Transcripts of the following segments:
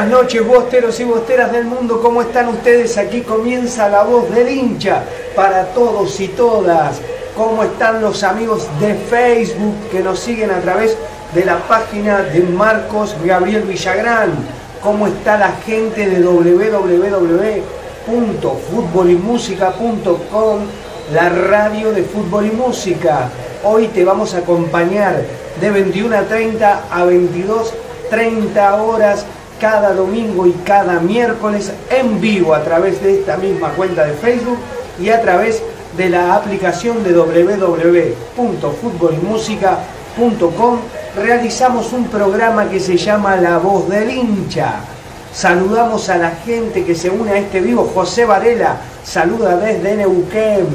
Buenas noches, bosteros y bosteras del mundo, ¿cómo están ustedes? Aquí comienza la voz del hincha para todos y todas. ¿Cómo están los amigos de Facebook que nos siguen a través de la página de Marcos Gabriel Villagrán? ¿Cómo está la gente de www.futbolymusica.com, la radio de fútbol y música? Hoy te vamos a acompañar de 21 a 30 a 22 30 horas cada domingo y cada miércoles en vivo a través de esta misma cuenta de Facebook y a través de la aplicación de www.futbolymusica.com realizamos un programa que se llama La Voz del Hincha. Saludamos a la gente que se une a este vivo. José Varela saluda desde Neuquén.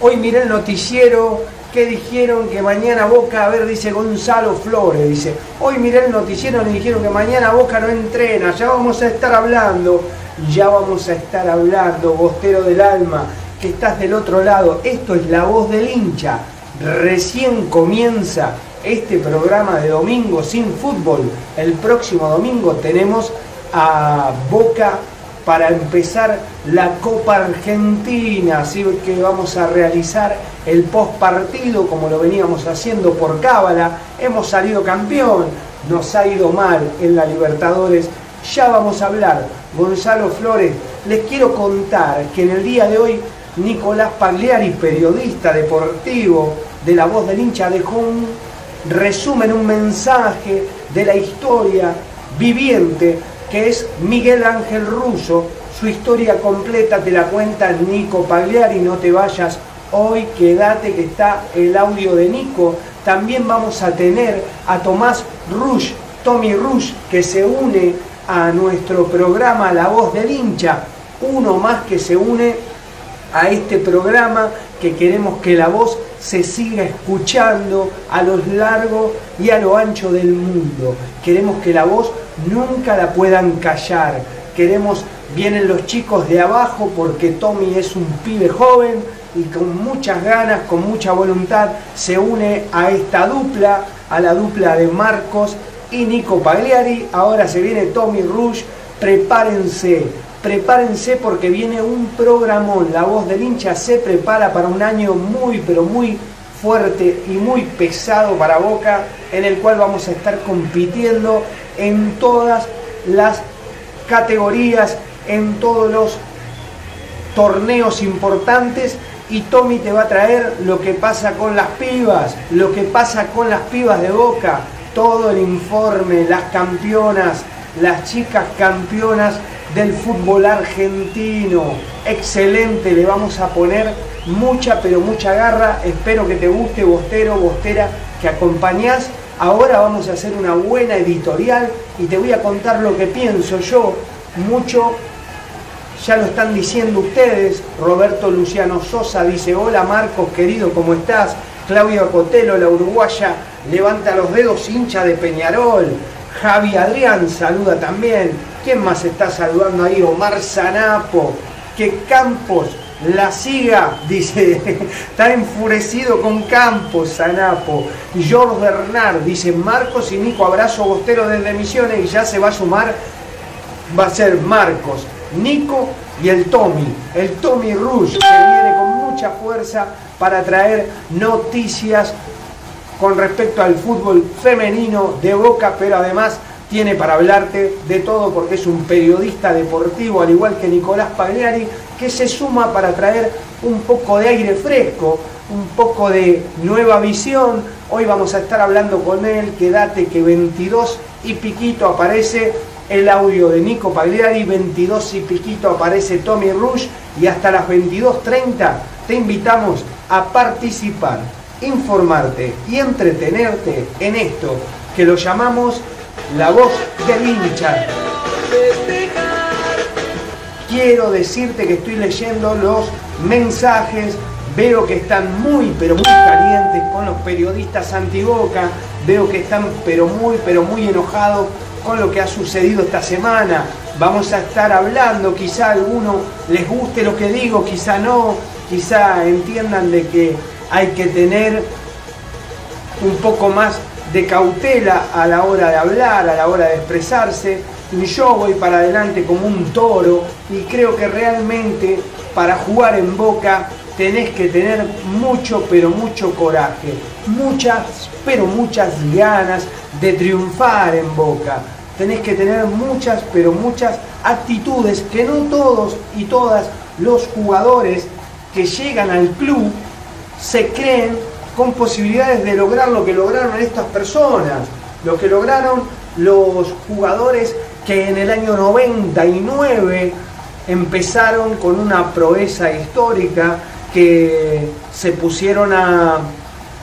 Hoy miré el noticiero que dijeron que mañana Boca, a ver, dice Gonzalo Flores, dice, hoy miré el noticiero y dijeron que mañana Boca no entrena, ya vamos a estar hablando, ya vamos a estar hablando, Bostero del Alma, que estás del otro lado. Esto es la voz del hincha. Recién comienza este programa de domingo sin fútbol. El próximo domingo tenemos a Boca para empezar la Copa Argentina, así que vamos a realizar el post partido como lo veníamos haciendo por Cábala. Hemos salido campeón, nos ha ido mal en la Libertadores. Ya vamos a hablar, Gonzalo Flores. Les quiero contar que en el día de hoy Nicolás Pagliari, periodista deportivo de La Voz del Hincha, dejó un resumen, un mensaje de la historia viviente que es Miguel Ángel Russo. Su historia completa te la cuenta Nico Pagliari, no te vayas hoy, quédate que está el audio de Nico. También vamos a tener a Tomás Rush, Tommy Rush, que se une a nuestro programa La Voz del Hincha, uno más que se une a este programa que queremos que la voz se siga escuchando a lo largo y a lo ancho del mundo. Queremos que la voz nunca la puedan callar. Queremos, vienen los chicos de abajo porque Tommy es un pibe joven y con muchas ganas, con mucha voluntad, se une a esta dupla, a la dupla de Marcos y Nico Pagliari. Ahora se viene Tommy Rush. Prepárense, prepárense porque viene un programón. La voz del hincha se prepara para un año muy, pero muy fuerte y muy pesado para Boca, en el cual vamos a estar compitiendo en todas las categorías, en todos los torneos importantes y Tommy te va a traer lo que pasa con las pibas, lo que pasa con las pibas de Boca, todo el informe, las campeonas, las chicas campeonas del fútbol argentino. Excelente, le vamos a poner mucha, pero mucha garra. Espero que te guste, Bostero, Bostera, que acompañás. Ahora vamos a hacer una buena editorial y te voy a contar lo que pienso yo. Mucho ya lo están diciendo ustedes. Roberto Luciano Sosa dice, hola Marcos, querido, ¿cómo estás? Claudio Cotelo, la uruguaya, levanta los dedos, hincha de Peñarol. Javi Adrián saluda también. ¿Quién más está saludando ahí? Omar Zanapo. Que Campos la siga, dice, está enfurecido con Campos, Zanapo. Y George Bernard dice, Marcos y Nico, abrazo bostero desde Misiones y ya se va a sumar, va a ser Marcos, Nico y el Tommy, el Tommy Rush, que viene con mucha fuerza para traer noticias con respecto al fútbol femenino de Boca, pero además tiene para hablarte de todo porque es un periodista deportivo, al igual que Nicolás Pagliari, que se suma para traer un poco de aire fresco, un poco de nueva visión. Hoy vamos a estar hablando con él, quédate que 22 y piquito aparece el audio de Nico Pagliari, 22 y piquito aparece Tommy Rush y hasta las 22.30 te invitamos a participar informarte y entretenerte en esto que lo llamamos la voz del hincha. Quiero decirte que estoy leyendo los mensajes, veo que están muy pero muy calientes con los periodistas antiboca, veo que están pero muy pero muy enojados con lo que ha sucedido esta semana. Vamos a estar hablando, quizá a alguno les guste lo que digo, quizá no, quizá entiendan de que hay que tener un poco más de cautela a la hora de hablar, a la hora de expresarse. Y yo voy para adelante como un toro y creo que realmente para jugar en boca tenés que tener mucho, pero mucho coraje, muchas, pero muchas ganas de triunfar en boca. Tenés que tener muchas, pero muchas actitudes que no todos y todas los jugadores que llegan al club se creen con posibilidades de lograr lo que lograron estas personas, lo que lograron los jugadores que en el año 99 empezaron con una proeza histórica, que se pusieron a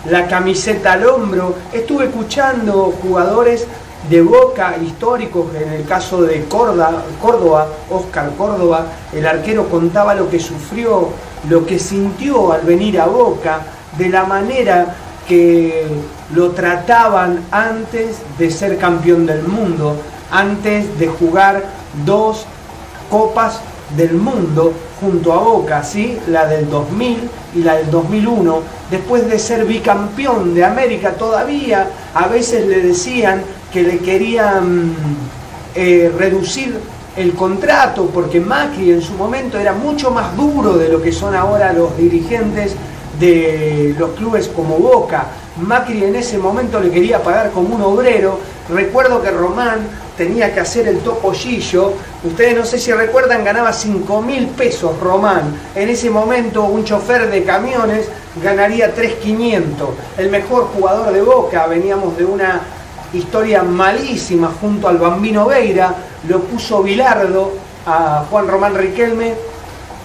la camiseta al hombro. Estuve escuchando jugadores de Boca históricos, en el caso de Córdoba, Córdoba, Oscar Córdoba, el arquero contaba lo que sufrió lo que sintió al venir a Boca, de la manera que lo trataban antes de ser campeón del mundo, antes de jugar dos copas del mundo junto a Boca, ¿sí? la del 2000 y la del 2001, después de ser bicampeón de América todavía, a veces le decían que le querían eh, reducir el contrato, porque Macri en su momento era mucho más duro de lo que son ahora los dirigentes de los clubes como Boca. Macri en ese momento le quería pagar como un obrero. Recuerdo que Román tenía que hacer el topollillo. Ustedes no sé si recuerdan, ganaba 5 mil pesos Román. En ese momento un chofer de camiones ganaría 3.500. El mejor jugador de Boca, veníamos de una historia malísima junto al Bambino Veira, lo puso Bilardo a Juan Román Riquelme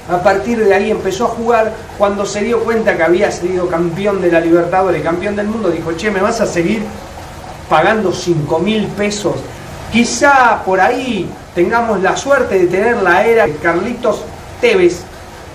a partir de ahí empezó a jugar. Cuando se dio cuenta que había sido campeón de la Libertadores, campeón del mundo, dijo, che, ¿me vas a seguir pagando 5 mil pesos? Quizá por ahí tengamos la suerte de tener la era de Carlitos Tevez.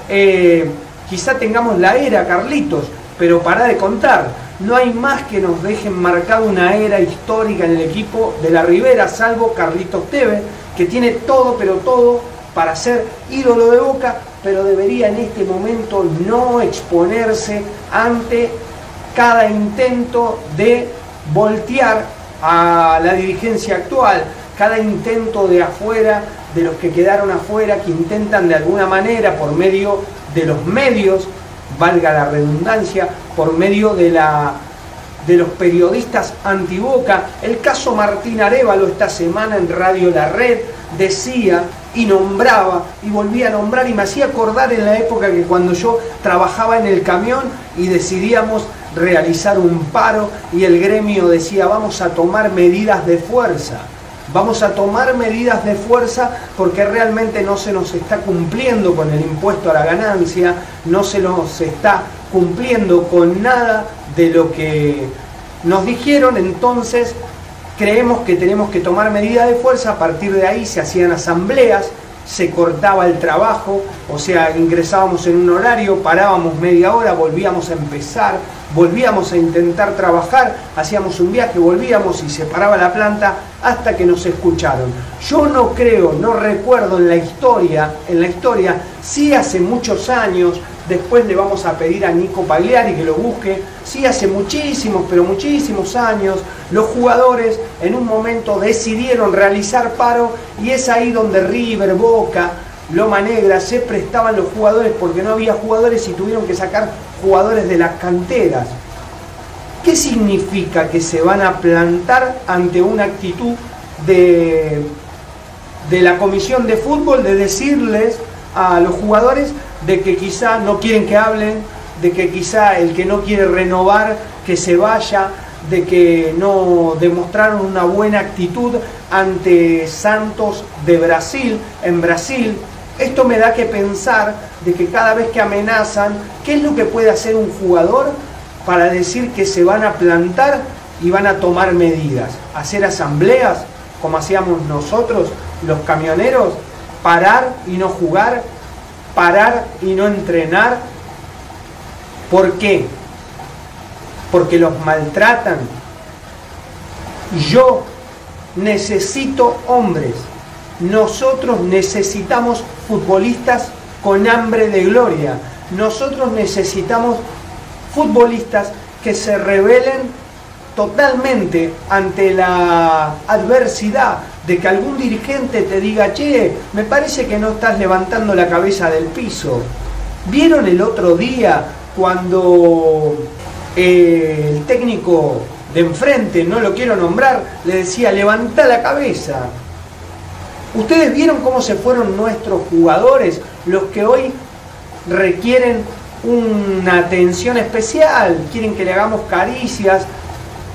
Eh, quizá tengamos la era Carlitos, pero para de contar. No hay más que nos dejen marcada una era histórica en el equipo de la Ribera, salvo Carlitos Tevez, que tiene todo, pero todo para ser ídolo de Boca, pero debería en este momento no exponerse ante cada intento de voltear a la dirigencia actual, cada intento de afuera, de los que quedaron afuera, que intentan de alguna manera, por medio de los medios, valga la redundancia, por medio de la de los periodistas antiboca. El caso Martín Arevalo esta semana en Radio La Red decía y nombraba y volvía a nombrar y me hacía acordar en la época que cuando yo trabajaba en el camión y decidíamos realizar un paro y el gremio decía vamos a tomar medidas de fuerza. Vamos a tomar medidas de fuerza porque realmente no se nos está cumpliendo con el impuesto a la ganancia, no se nos está cumpliendo con nada de lo que nos dijeron, entonces creemos que tenemos que tomar medidas de fuerza, a partir de ahí se hacían asambleas, se cortaba el trabajo, o sea, ingresábamos en un horario, parábamos media hora, volvíamos a empezar, volvíamos a intentar trabajar, hacíamos un viaje, volvíamos y se paraba la planta hasta que nos escucharon. Yo no creo, no recuerdo en la historia, en la historia, sí hace muchos años, Después le vamos a pedir a Nico Pagliari que lo busque. Sí, hace muchísimos, pero muchísimos años, los jugadores en un momento decidieron realizar paro y es ahí donde River, Boca, Loma Negra se prestaban los jugadores porque no había jugadores y tuvieron que sacar jugadores de las canteras. ¿Qué significa que se van a plantar ante una actitud de, de la comisión de fútbol de decirles a los jugadores de que quizá no quieren que hablen, de que quizá el que no quiere renovar, que se vaya, de que no demostraron una buena actitud ante Santos de Brasil, en Brasil. Esto me da que pensar de que cada vez que amenazan, ¿qué es lo que puede hacer un jugador para decir que se van a plantar y van a tomar medidas? ¿Hacer asambleas como hacíamos nosotros, los camioneros? ¿Parar y no jugar? Parar y no entrenar. ¿Por qué? Porque los maltratan. Yo necesito hombres. Nosotros necesitamos futbolistas con hambre de gloria. Nosotros necesitamos futbolistas que se rebelen totalmente ante la adversidad de que algún dirigente te diga, che, me parece que no estás levantando la cabeza del piso. ¿Vieron el otro día cuando eh, el técnico de enfrente, no lo quiero nombrar, le decía, levanta la cabeza? ¿Ustedes vieron cómo se fueron nuestros jugadores, los que hoy requieren una atención especial, quieren que le hagamos caricias,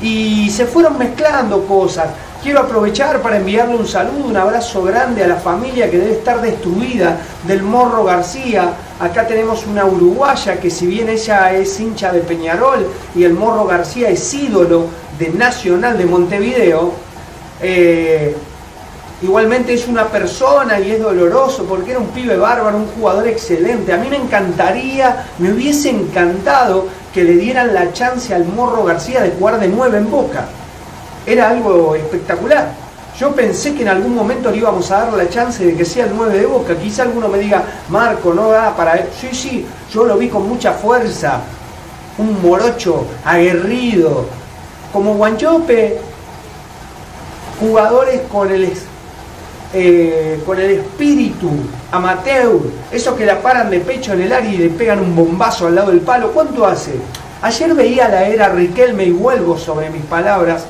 y se fueron mezclando cosas. Quiero aprovechar para enviarle un saludo, un abrazo grande a la familia que debe estar destruida del Morro García. Acá tenemos una uruguaya que si bien ella es hincha de Peñarol y el Morro García es ídolo de Nacional de Montevideo, eh, igualmente es una persona y es doloroso porque era un pibe bárbaro, un jugador excelente. A mí me encantaría, me hubiese encantado que le dieran la chance al Morro García de jugar de nueve en Boca. Era algo espectacular. Yo pensé que en algún momento le íbamos a dar la chance de que sea el 9 de Boca. Quizá alguno me diga, Marco, no da para. Sí, sí, yo lo vi con mucha fuerza. Un morocho aguerrido. Como Guanchope, jugadores con el, eh, con el espíritu amateur, esos que la paran de pecho en el área y le pegan un bombazo al lado del palo. ¿Cuánto hace? Ayer veía la era Riquelme y vuelvo sobre mis palabras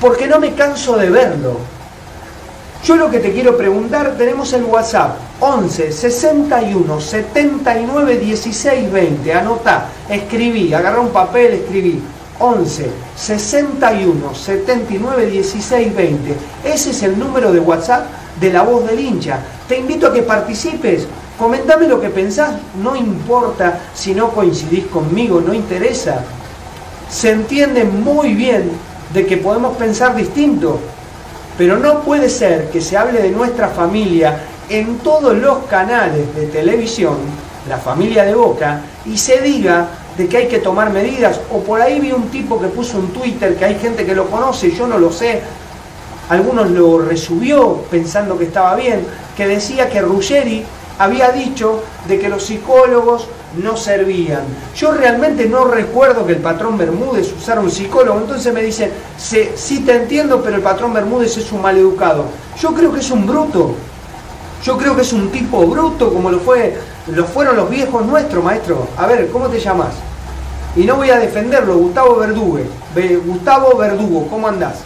porque no me canso de verlo. Yo lo que te quiero preguntar, tenemos el WhatsApp 11 61 79 16 20. Anota, escribí, agarra un papel, escribí 11 61 79 16 20. Ese es el número de WhatsApp de la voz del hincha. Te invito a que participes. Comentame lo que pensás, no importa si no coincidís conmigo, no interesa. Se entiende muy bien de que podemos pensar distinto, pero no puede ser que se hable de nuestra familia en todos los canales de televisión, la familia de Boca, y se diga de que hay que tomar medidas, o por ahí vi un tipo que puso un Twitter que hay gente que lo conoce, yo no lo sé, algunos lo resubió pensando que estaba bien, que decía que Ruggeri había dicho de que los psicólogos no servían. Yo realmente no recuerdo que el patrón Bermúdez usara un psicólogo, entonces me dicen, sí, te entiendo, pero el patrón Bermúdez es un maleducado. Yo creo que es un bruto. Yo creo que es un tipo bruto como lo fue, lo fueron los viejos nuestros, maestro. A ver, ¿cómo te llamas? Y no voy a defenderlo, Gustavo Verdugo. Gustavo Verdugo, ¿cómo andás?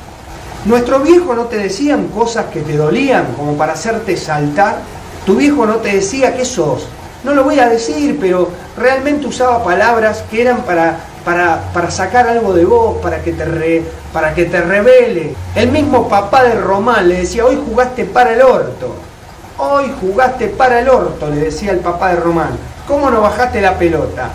Nuestros viejos no te decían cosas que te dolían como para hacerte saltar. Tu viejo no te decía que sos no lo voy a decir, pero realmente usaba palabras que eran para, para, sacar algo de vos, para que, te para que te revele. El mismo papá de Román le decía, hoy jugaste para el orto. Hoy jugaste para el orto, le decía el papá de Román. ¿Cómo no bajaste la pelota?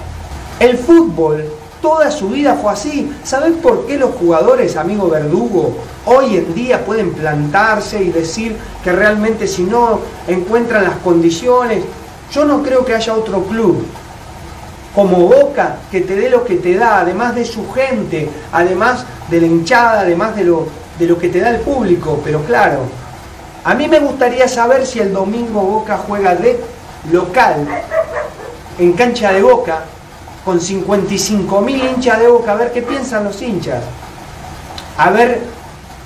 El fútbol toda su vida fue así. ¿Sabés por qué los jugadores, amigo Verdugo, hoy en día pueden plantarse y decir que realmente si no encuentran las condiciones yo no creo que haya otro club como Boca que te dé lo que te da, además de su gente, además de la hinchada, además de lo, de lo que te da el público. Pero claro, a mí me gustaría saber si el domingo Boca juega de local en cancha de Boca con 55.000 hinchas de Boca, a ver qué piensan los hinchas. A ver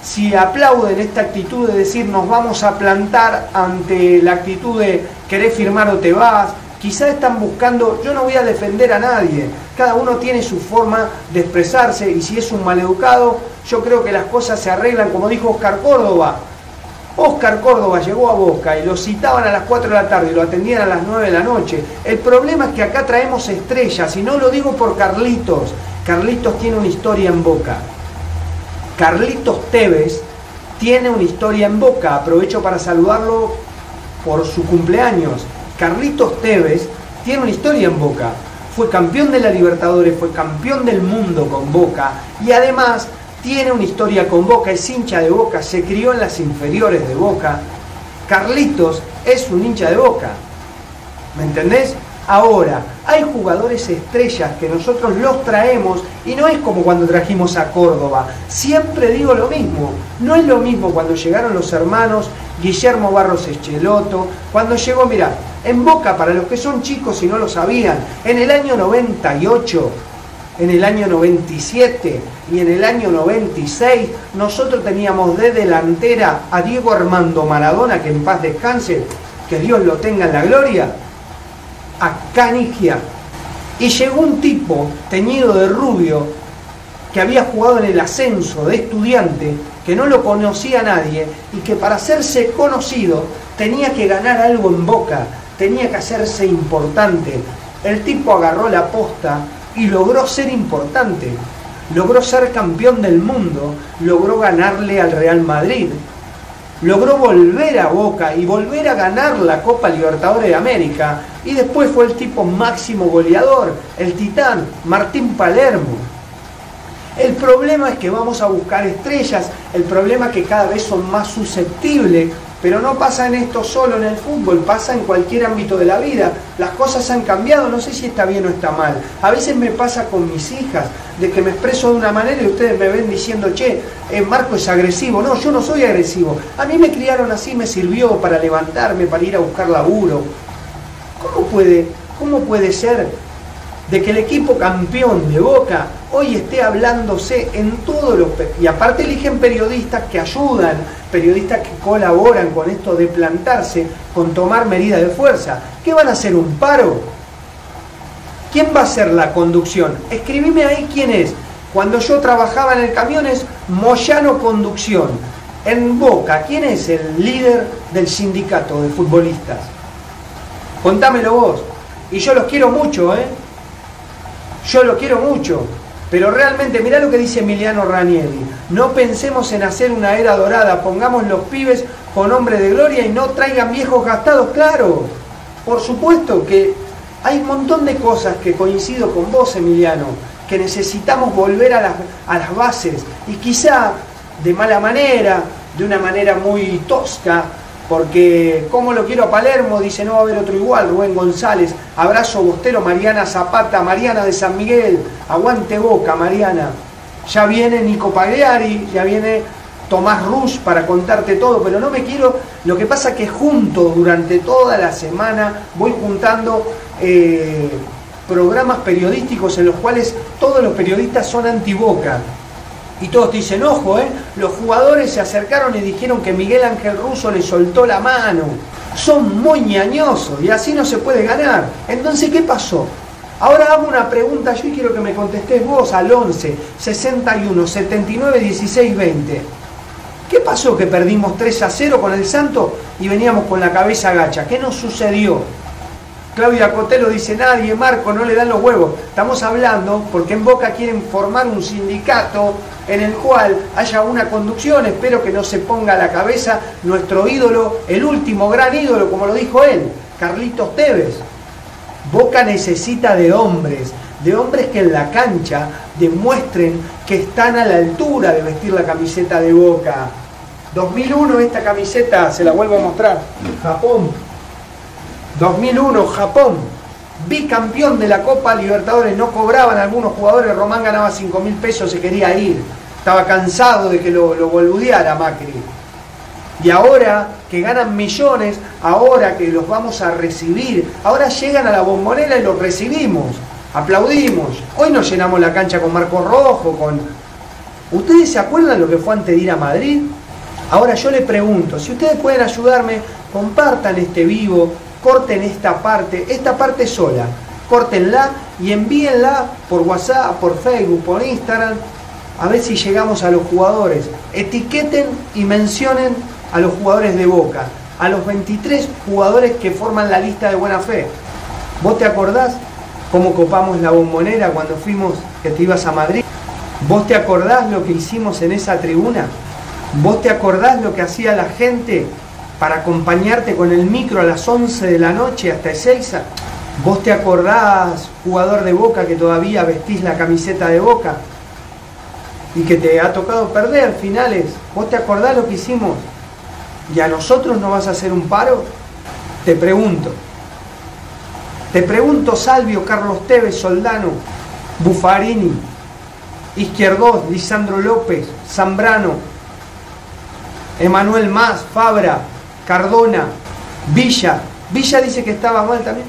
si aplauden esta actitud de decir nos vamos a plantar ante la actitud de querés firmar o te vas, quizá están buscando, yo no voy a defender a nadie, cada uno tiene su forma de expresarse y si es un maleducado, yo creo que las cosas se arreglan como dijo Oscar Córdoba. Oscar Córdoba llegó a Boca y lo citaban a las 4 de la tarde y lo atendían a las 9 de la noche. El problema es que acá traemos estrellas y no lo digo por Carlitos. Carlitos tiene una historia en Boca. Carlitos Tevez tiene una historia en boca. Aprovecho para saludarlo por su cumpleaños. Carlitos Tevez tiene una historia en boca. Fue campeón de la Libertadores, fue campeón del mundo con Boca y además tiene una historia con Boca, es hincha de Boca, se crió en las inferiores de Boca. Carlitos es un hincha de Boca. ¿Me entendés? Ahora, hay jugadores estrellas que nosotros los traemos y no es como cuando trajimos a Córdoba. Siempre digo lo mismo. No es lo mismo cuando llegaron los hermanos Guillermo Barros Echeloto, cuando llegó, mira, en Boca, para los que son chicos y no lo sabían, en el año 98, en el año 97 y en el año 96, nosotros teníamos de delantera a Diego Armando Maradona, que en paz descanse, que Dios lo tenga en la gloria, a Canigia. Y llegó un tipo teñido de rubio que había jugado en el ascenso de estudiante, que no lo conocía nadie y que para hacerse conocido tenía que ganar algo en boca, tenía que hacerse importante. El tipo agarró la posta y logró ser importante, logró ser campeón del mundo, logró ganarle al Real Madrid, logró volver a Boca y volver a ganar la Copa Libertadores de América. Y después fue el tipo máximo goleador, el titán, Martín Palermo. El problema es que vamos a buscar estrellas, el problema es que cada vez son más susceptibles Pero no pasa en esto solo en el fútbol, pasa en cualquier ámbito de la vida. Las cosas han cambiado, no sé si está bien o está mal. A veces me pasa con mis hijas, de que me expreso de una manera y ustedes me ven diciendo, che, eh, Marco es agresivo. No, yo no soy agresivo. A mí me criaron así, me sirvió para levantarme, para ir a buscar laburo. ¿Cómo puede, cómo puede ser de que el equipo campeón de Boca hoy esté hablándose en todos los... Y aparte eligen periodistas que ayudan, periodistas que colaboran con esto de plantarse, con tomar medidas de fuerza. ¿Qué van a hacer? ¿Un paro? ¿Quién va a hacer la conducción? Escribime ahí quién es. Cuando yo trabajaba en el camión es Moyano Conducción. En Boca, ¿quién es el líder del sindicato de futbolistas? Contámelo vos. Y yo los quiero mucho, ¿eh? Yo lo quiero mucho, pero realmente, mirá lo que dice Emiliano Ranieri, no pensemos en hacer una era dorada, pongamos los pibes con hombre de gloria y no traigan viejos gastados, claro. Por supuesto que hay un montón de cosas que coincido con vos, Emiliano, que necesitamos volver a las, a las bases. Y quizá de mala manera, de una manera muy tosca, porque como lo quiero a Palermo, dice no va a haber otro igual, Rubén González, abrazo Bostero, Mariana Zapata, Mariana de San Miguel, aguante boca, Mariana. Ya viene Nico Pagliari, ya viene Tomás Rus para contarte todo, pero no me quiero, lo que pasa que junto durante toda la semana voy juntando eh, programas periodísticos en los cuales todos los periodistas son anti-boca y todos te dicen, ojo, ¿eh? los jugadores se acercaron y dijeron que Miguel Ángel Russo le soltó la mano. Son muy ñañosos y así no se puede ganar. Entonces, ¿qué pasó? Ahora hago una pregunta yo y quiero que me contestes vos al 11 61 79 16 20. ¿Qué pasó que perdimos 3 a 0 con el Santo y veníamos con la cabeza agacha? ¿Qué nos sucedió? Claudia Cotelo dice, nadie, Marco, no le dan los huevos. Estamos hablando porque en Boca quieren formar un sindicato en el cual haya una conducción, espero que no se ponga a la cabeza nuestro ídolo, el último gran ídolo, como lo dijo él, Carlitos Tevez. Boca necesita de hombres, de hombres que en la cancha demuestren que están a la altura de vestir la camiseta de Boca. 2001 esta camiseta, se la vuelvo a mostrar, Japón. 2001 Japón, bicampeón de la Copa Libertadores, no cobraban algunos jugadores, Román ganaba 5 mil pesos, se quería ir, estaba cansado de que lo, lo boludeara Macri. Y ahora que ganan millones, ahora que los vamos a recibir, ahora llegan a la bombonera y los recibimos, aplaudimos. Hoy nos llenamos la cancha con Marco Rojo, con... ¿Ustedes se acuerdan lo que fue antes de ir a Madrid? Ahora yo le pregunto, si ustedes pueden ayudarme, compartan este vivo, corten esta parte, esta parte sola, córtenla y envíenla por WhatsApp, por Facebook, por Instagram, a ver si llegamos a los jugadores. Etiqueten y mencionen a los jugadores de Boca, a los 23 jugadores que forman la lista de buena fe. ¿Vos te acordás cómo copamos la bombonera cuando fuimos, que te ibas a Madrid? ¿Vos te acordás lo que hicimos en esa tribuna? ¿Vos te acordás lo que hacía la gente para acompañarte con el micro a las 11 de la noche hasta Ezeiza? ¿Vos te acordás, jugador de Boca, que todavía vestís la camiseta de Boca? Y que te ha tocado perder finales. ¿Vos te acordás lo que hicimos? ¿Y a nosotros no vas a hacer un paro? Te pregunto. Te pregunto, Salvio, Carlos Tevez, Soldano, Buffarini, Izquierdos, Lisandro López, Zambrano, Emanuel Más, Fabra, Cardona, Villa. Villa dice que estaba mal también.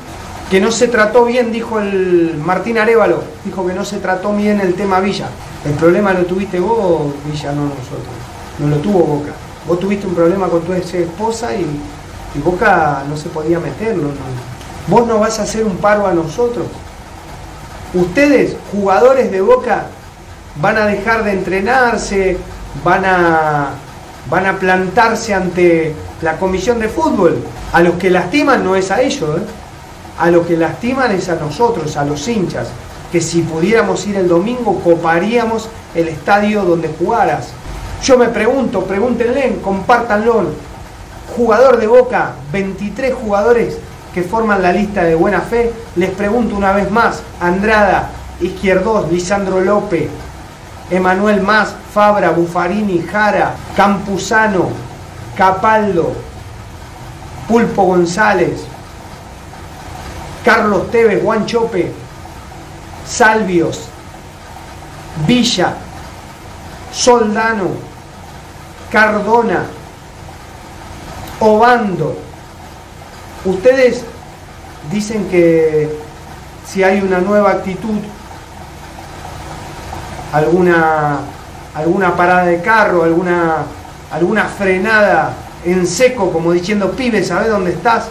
Que no se trató bien, dijo el Martín Arevalo. Dijo que no se trató bien el tema Villa. El problema lo tuviste vos, Villa, no nosotros. No lo tuvo Boca. Vos tuviste un problema con tu ex esposa y, y Boca no se podía meterlo. No. Vos no vas a hacer un paro a nosotros. Ustedes, jugadores de Boca, van a dejar de entrenarse, van a, van a plantarse ante la comisión de fútbol. A los que lastiman no es a ellos, ¿eh? a los que lastiman es a nosotros, a los hinchas, que si pudiéramos ir el domingo coparíamos el estadio donde jugaras. Yo me pregunto, pregúntenle, compártanlo. Jugador de Boca, 23 jugadores que forman la lista de buena fe. Les pregunto una vez más, Andrada, Izquierdos, Lisandro López, Emanuel Más, Fabra, Buffarini, Jara, Campuzano, Capaldo, Pulpo González, Carlos Tevez, Juan Chope, Salvios, Villa, Soldano, Cardona, Obando. Ustedes dicen que si hay una nueva actitud, alguna, alguna parada de carro, alguna, alguna frenada en seco, como diciendo, pibe, ¿sabes dónde estás?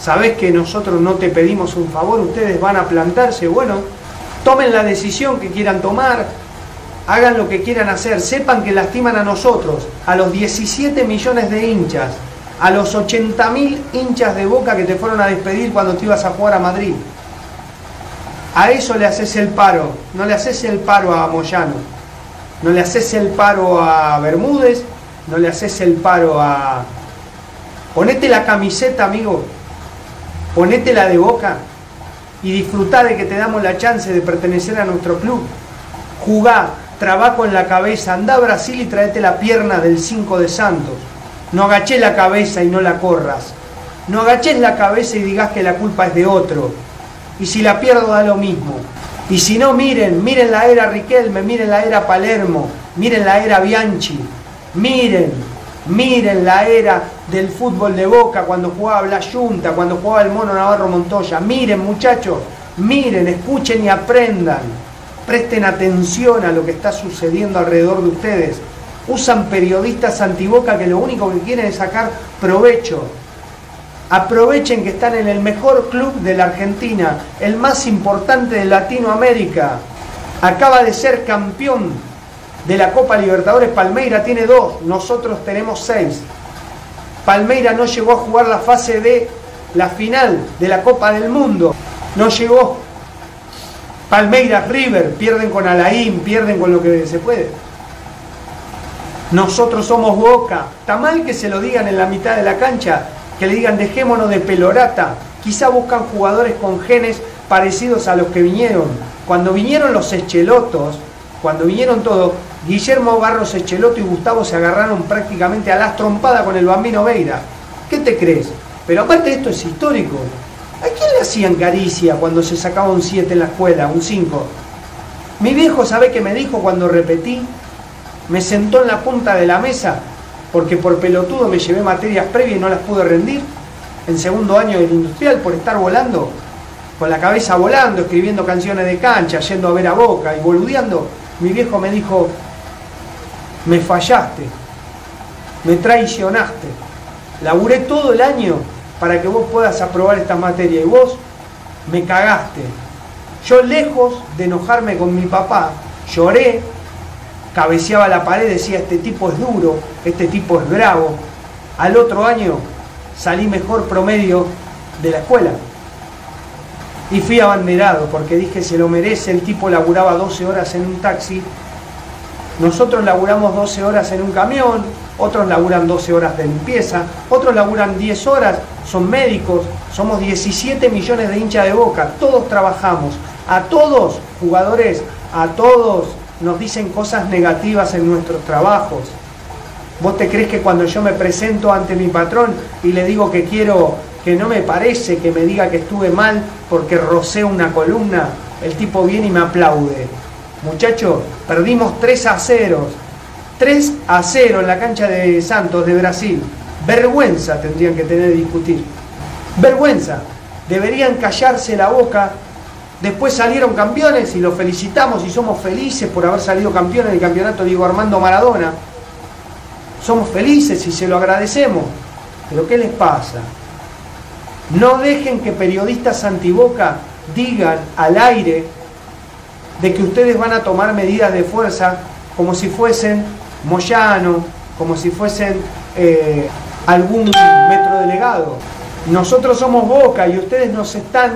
¿Sabés que nosotros no te pedimos un favor? Ustedes van a plantarse. Bueno, tomen la decisión que quieran tomar, hagan lo que quieran hacer, sepan que lastiman a nosotros, a los 17 millones de hinchas, a los 80 mil hinchas de boca que te fueron a despedir cuando te ibas a jugar a Madrid. A eso le haces el paro, no le haces el paro a Moyano, no le haces el paro a Bermúdez, no le haces el paro a... Ponete la camiseta, amigo, ponete la de boca y disfrutá de que te damos la chance de pertenecer a nuestro club. Jugá, trabajo en la cabeza, anda a Brasil y traete la pierna del 5 de Santos. No agaché la cabeza y no la corras. No agaches la cabeza y digas que la culpa es de otro. Y si la pierdo da lo mismo. Y si no, miren, miren la era Riquelme, miren la era Palermo, miren la era Bianchi, miren, miren la era del fútbol de Boca cuando jugaba la Junta, cuando jugaba el Mono Navarro Montoya. Miren muchachos, miren, escuchen y aprendan. Presten atención a lo que está sucediendo alrededor de ustedes. Usan periodistas antiboca que lo único que quieren es sacar provecho. Aprovechen que están en el mejor club de la Argentina, el más importante de Latinoamérica. Acaba de ser campeón de la Copa Libertadores. Palmeira tiene dos, nosotros tenemos seis. Palmeira no llegó a jugar la fase de la final de la Copa del Mundo. No llegó. Palmeiras River pierden con Alain, pierden con lo que se puede. Nosotros somos Boca. Está mal que se lo digan en la mitad de la cancha, que le digan dejémonos de pelorata. Quizá buscan jugadores con genes parecidos a los que vinieron. Cuando vinieron los Echelotos, cuando vinieron todos, Guillermo Barros Echeloto y Gustavo se agarraron prácticamente a las trompadas con el bambino Veira. ¿Qué te crees? Pero aparte esto es histórico. ¿A quién le hacían caricia cuando se sacaba un 7 en la escuela, un 5? Mi viejo, ¿sabe qué me dijo cuando repetí? Me sentó en la punta de la mesa porque por pelotudo me llevé materias previas y no las pude rendir. En segundo año del industrial por estar volando, con la cabeza volando, escribiendo canciones de cancha, yendo a ver a Boca y boludeando. Mi viejo me dijo, me fallaste, me traicionaste. Laburé todo el año para que vos puedas aprobar esta materia y vos me cagaste. Yo lejos de enojarme con mi papá, lloré, cabeceaba la pared, decía, este tipo es duro, este tipo es bravo. Al otro año salí mejor promedio de la escuela. Y fui abanderado porque dije, se lo merece, el tipo laburaba 12 horas en un taxi nosotros laburamos 12 horas en un camión, otros laburan 12 horas de limpieza, otros laburan 10 horas, son médicos, somos 17 millones de hinchas de boca, todos trabajamos, a todos jugadores, a todos nos dicen cosas negativas en nuestros trabajos. ¿Vos te crees que cuando yo me presento ante mi patrón y le digo que quiero, que no me parece que me diga que estuve mal porque rocé una columna, el tipo viene y me aplaude? Muchachos, perdimos 3 a 0. 3 a 0 en la cancha de Santos de Brasil. Vergüenza tendrían que tener de discutir. Vergüenza. Deberían callarse la boca. Después salieron campeones y los felicitamos y somos felices por haber salido campeones del campeonato Diego Armando Maradona. Somos felices y se lo agradecemos. Pero ¿qué les pasa? No dejen que periodistas antiboca digan al aire de que ustedes van a tomar medidas de fuerza como si fuesen Moyano, como si fuesen eh, algún metro delegado. Nosotros somos Boca y ustedes nos están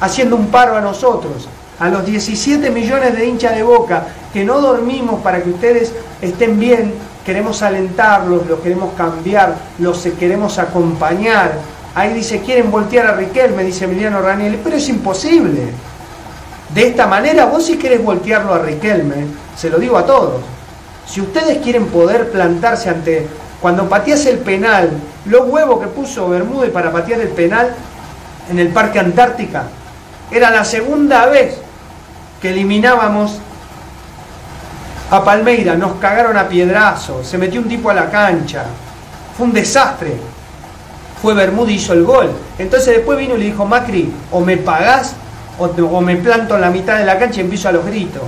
haciendo un paro a nosotros, a los 17 millones de hinchas de Boca, que no dormimos para que ustedes estén bien, queremos alentarlos, los queremos cambiar, los queremos acompañar. Ahí dice, quieren voltear a Riquelme, dice Emiliano Raniel, pero es imposible. De esta manera, vos si querés voltearlo a Riquelme, se lo digo a todos, si ustedes quieren poder plantarse ante Cuando pateas el penal, los huevos que puso Bermúdez para patear el penal en el Parque Antártica, era la segunda vez que eliminábamos a Palmeira, nos cagaron a piedrazos, se metió un tipo a la cancha, fue un desastre. Fue Bermúdez hizo el gol. Entonces después vino y le dijo, Macri, o me pagás o, o me planto en la mitad de la cancha y empiezo a los gritos.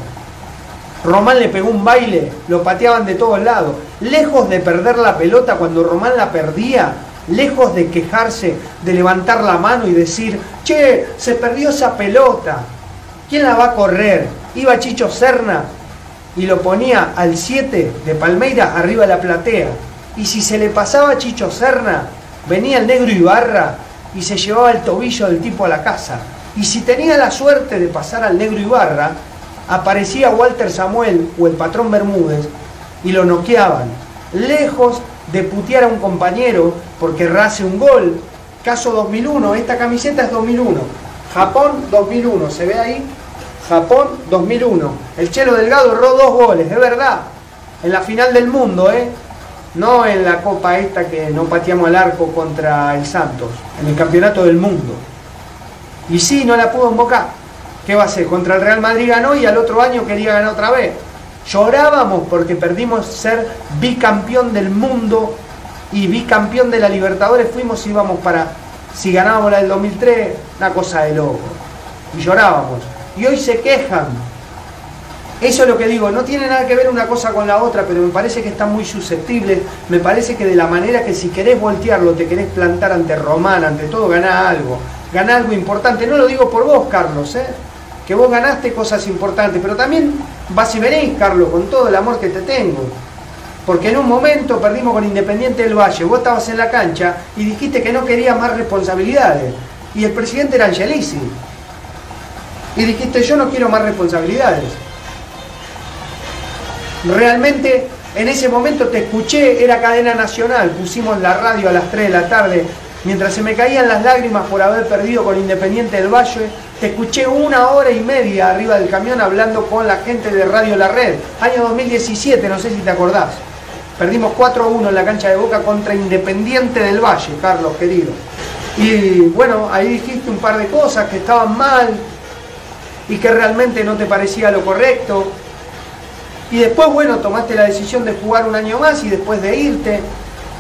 Román le pegó un baile, lo pateaban de todos lados. Lejos de perder la pelota cuando Román la perdía, lejos de quejarse, de levantar la mano y decir, che, se perdió esa pelota. ¿Quién la va a correr? Iba Chicho Serna y lo ponía al 7 de Palmeira arriba de la platea. Y si se le pasaba a Chicho Serna, venía el negro Ibarra y se llevaba el tobillo del tipo a la casa. Y si tenía la suerte de pasar al negro Ibarra, aparecía Walter Samuel o el patrón Bermúdez y lo noqueaban. Lejos de putear a un compañero porque race un gol. Caso 2001, esta camiseta es 2001. Japón 2001, ¿se ve ahí? Japón 2001. El Chelo Delgado erró dos goles, es verdad. En la final del mundo, ¿eh? No en la copa esta que no pateamos al arco contra el Santos, en el campeonato del mundo. Y sí, no la pudo invocar. ¿Qué va a hacer? Contra el Real Madrid ganó y al otro año quería ganar otra vez. Llorábamos porque perdimos ser bicampeón del mundo y bicampeón de la Libertadores. Fuimos y íbamos para, si ganábamos la del 2003, una cosa de loco. Y llorábamos. Y hoy se quejan. Eso es lo que digo, no tiene nada que ver una cosa con la otra, pero me parece que están muy susceptibles. Me parece que de la manera que si querés voltearlo, te querés plantar ante Román, ante todo, ganá algo. Ganá algo importante. No lo digo por vos, Carlos, ¿eh? que vos ganaste cosas importantes, pero también vas y veréis, Carlos, con todo el amor que te tengo. Porque en un momento perdimos con Independiente del Valle, vos estabas en la cancha y dijiste que no querías más responsabilidades. Y el presidente era Angelici. Y dijiste, yo no quiero más responsabilidades. Realmente en ese momento te escuché, era cadena nacional, pusimos la radio a las 3 de la tarde, mientras se me caían las lágrimas por haber perdido con Independiente del Valle, te escuché una hora y media arriba del camión hablando con la gente de Radio La Red, año 2017, no sé si te acordás. Perdimos 4-1 en la cancha de Boca contra Independiente del Valle, Carlos querido. Y bueno, ahí dijiste un par de cosas que estaban mal y que realmente no te parecía lo correcto. Y después, bueno, tomaste la decisión de jugar un año más y después de irte.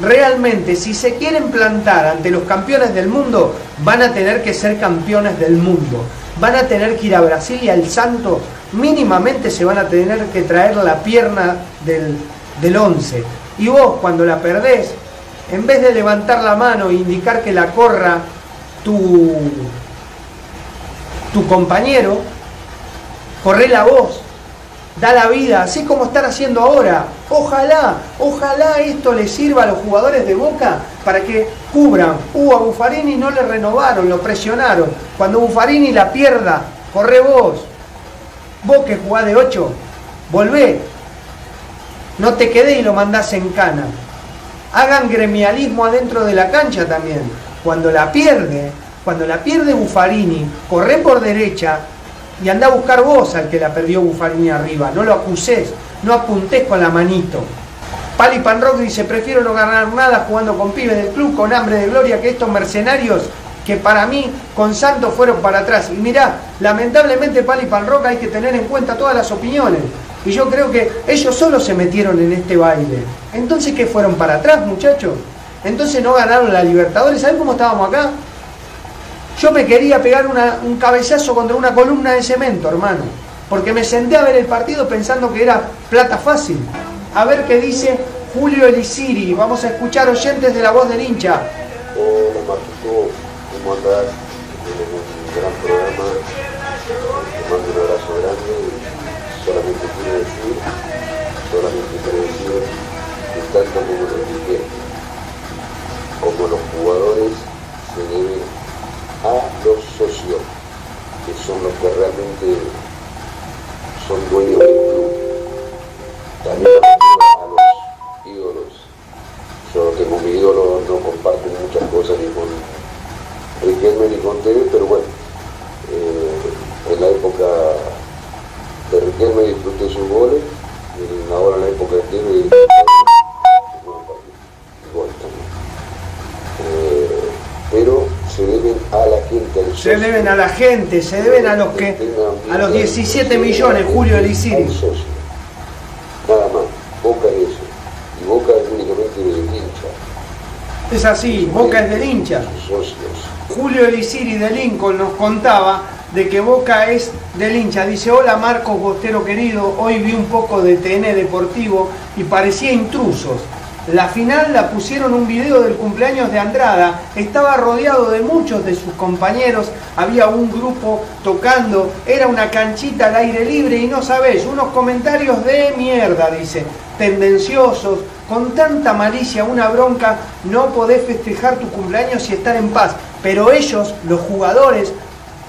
Realmente, si se quieren plantar ante los campeones del mundo, van a tener que ser campeones del mundo. Van a tener que ir a Brasil y al Santo, mínimamente se van a tener que traer la pierna del, del 11. Y vos, cuando la perdés, en vez de levantar la mano e indicar que la corra tu, tu compañero, corre la voz, da la vida, así como están haciendo ahora. Ojalá, ojalá esto le sirva a los jugadores de Boca para que cubran. Uh, a Buffarini no le renovaron, lo presionaron. Cuando Buffarini la pierda, corre vos. Vos que jugás de 8, volvé. No te quedé y lo mandás en cana. Hagan gremialismo adentro de la cancha también. Cuando la pierde, cuando la pierde Buffarini, corre por derecha, y anda a buscar vos al que la perdió Buffarini arriba, no lo acusés, no apuntés con la manito. Pali Panrock dice, prefiero no ganar nada jugando con pibes del club, con hambre de gloria, que estos mercenarios que para mí con Santos fueron para atrás. Y mirá, lamentablemente Pali Panrock hay que tener en cuenta todas las opiniones. Y yo creo que ellos solo se metieron en este baile. Entonces, ¿qué fueron para atrás, muchachos? Entonces no ganaron la Libertadores. ¿Saben cómo estábamos acá? Yo me quería pegar un cabezazo contra una columna de cemento, hermano. Porque me senté a ver el partido pensando que era plata fácil. A ver qué dice Julio Elisiri. Vamos a escuchar oyentes de la voz del hincha. Hola Marquito, ¿cómo andás? Tenemos un gran programa. Te mando un abrazo grande solamente quiero decir, solamente quiero decir que tanto como lo dije, como los jugadores se deben a los socios, que son los que realmente son dueños del club. También a los ídolos. Yo tengo mi ídolo, no comparto muchas cosas ni con Riquelme ni con TV, pero bueno, eh, en la época de Riquelme disfruté sus goles, y ahora en la época de TV le deben a la gente, se deben a los que a los 17 millones, Julio Elisiri. Nada más. Boca es eso. Y Boca es únicamente del hincha. Es así, Boca es del hincha. Julio Elisiri de Lincoln nos contaba de que Boca es del hincha. Dice, hola Marcos Bostero querido, hoy vi un poco de TN Deportivo y parecía intrusos. La final la pusieron un video del cumpleaños de Andrada, estaba rodeado de muchos de sus compañeros, había un grupo tocando, era una canchita al aire libre y no sabés, unos comentarios de mierda, dice, tendenciosos, con tanta malicia, una bronca, no podés festejar tu cumpleaños y estar en paz. Pero ellos, los jugadores,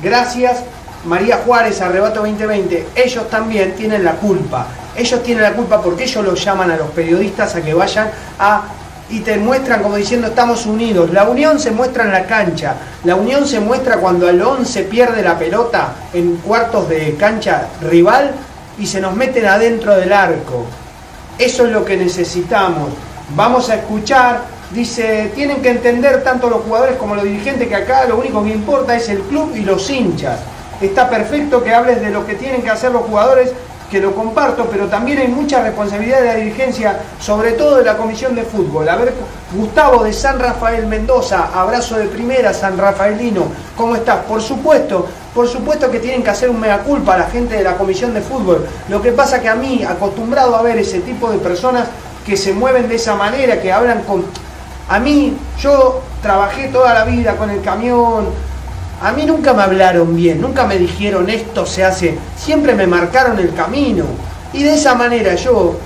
gracias María Juárez, Arrebato 2020, ellos también tienen la culpa. Ellos tienen la culpa porque ellos los llaman a los periodistas a que vayan a y te muestran como diciendo estamos unidos. La unión se muestra en la cancha. La unión se muestra cuando el 11 pierde la pelota en cuartos de cancha rival y se nos meten adentro del arco. Eso es lo que necesitamos. Vamos a escuchar, dice, tienen que entender tanto los jugadores como los dirigentes que acá lo único que importa es el club y los hinchas. Está perfecto que hables de lo que tienen que hacer los jugadores, que lo comparto, pero también hay mucha responsabilidad de la dirigencia, sobre todo de la Comisión de Fútbol. A ver, Gustavo de San Rafael Mendoza, abrazo de primera, San Rafaelino, ¿cómo estás? Por supuesto, por supuesto que tienen que hacer un mea culpa a la gente de la Comisión de Fútbol. Lo que pasa que a mí, acostumbrado a ver ese tipo de personas que se mueven de esa manera, que hablan con... A mí, yo trabajé toda la vida con el camión, a mí nunca me hablaron bien, nunca me dijeron esto se hace, siempre me marcaron el camino. Y de esa manera yo,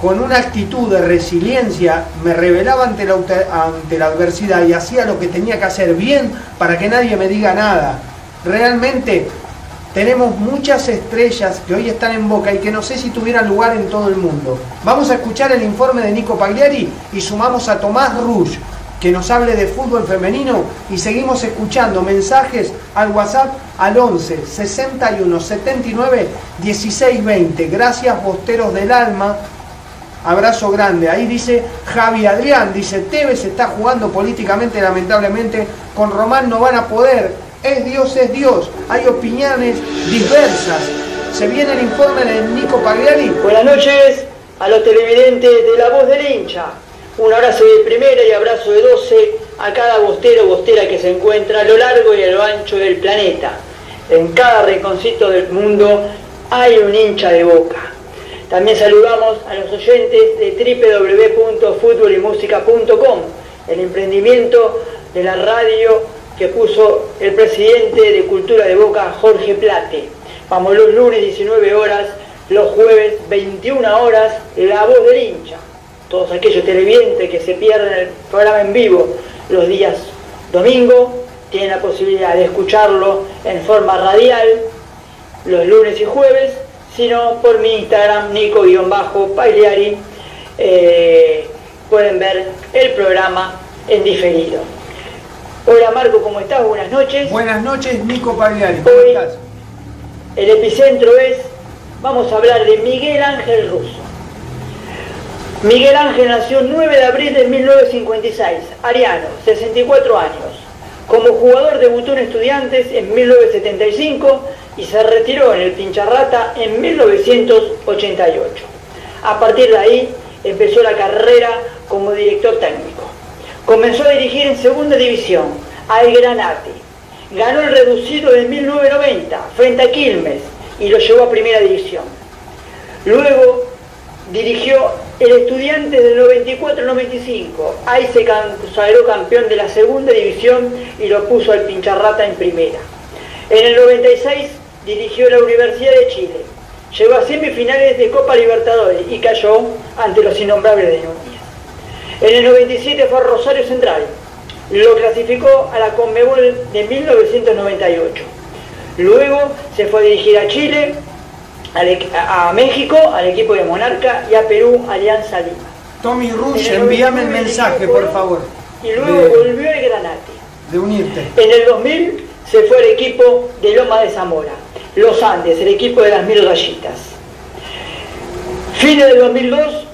con una actitud de resiliencia, me la, ante la adversidad y hacía lo que tenía que hacer bien para que nadie me diga nada. Realmente tenemos muchas estrellas que hoy están en boca y que no sé si tuvieran lugar en todo el mundo. Vamos a escuchar el informe de Nico Pagliari y sumamos a Tomás Rush que nos hable de fútbol femenino y seguimos escuchando mensajes al WhatsApp al 11 61 79 16 20. Gracias, Bosteros del Alma. Abrazo grande. Ahí dice Javi Adrián, dice Tevez está jugando políticamente, lamentablemente, con Román no van a poder. Es Dios, es Dios. Hay opiniones diversas. Se viene el informe de Nico Pagliari. Buenas noches a los televidentes de La Voz del Hincha. Un abrazo de primera y abrazo de 12 a cada bostero o bostera que se encuentra a lo largo y a lo ancho del planeta. En cada rinconcito del mundo hay un hincha de boca. También saludamos a los oyentes de www.futbolymusica.com, el emprendimiento de la radio que puso el presidente de Cultura de Boca, Jorge Plate. Vamos los lunes 19 horas, los jueves 21 horas, La Voz del Hincha todos aquellos televidentes que se pierden el programa en vivo los días domingo, tienen la posibilidad de escucharlo en forma radial los lunes y jueves, sino por mi Instagram, Nico-Pagliari, eh, pueden ver el programa en diferido. Hola Marco, ¿cómo estás? Buenas noches. Buenas noches, Nico Pagliari. ¿Cómo Hoy estás? el epicentro es, vamos a hablar de Miguel Ángel Russo. Miguel Ángel nació el 9 de abril de 1956, ariano, 64 años. Como jugador debutó en Estudiantes en 1975 y se retiró en el Pincharrata en 1988. A partir de ahí empezó la carrera como director técnico. Comenzó a dirigir en segunda división, al Granate. Ganó el reducido de 1990 frente a Quilmes y lo llevó a primera división. Luego dirigió el estudiante del 94-95. Ahí se consagró campeón de la segunda división y lo puso al pincharrata en primera. En el 96 dirigió la Universidad de Chile. Llegó a semifinales de Copa Libertadores y cayó ante los innombrables de Núñez. En el 97 fue a Rosario Central. Lo clasificó a la Conmebol de 1998. Luego se fue a dirigir a Chile a México, al equipo de Monarca y a Perú, Alianza Lima. Tommy Rush, envíame el mensaje, por favor. Y luego volvió al Granate. De unirte. En el 2000 se fue al equipo de Loma de Zamora, Los Andes, el equipo de las Mil Gallitas. Fines del 2002,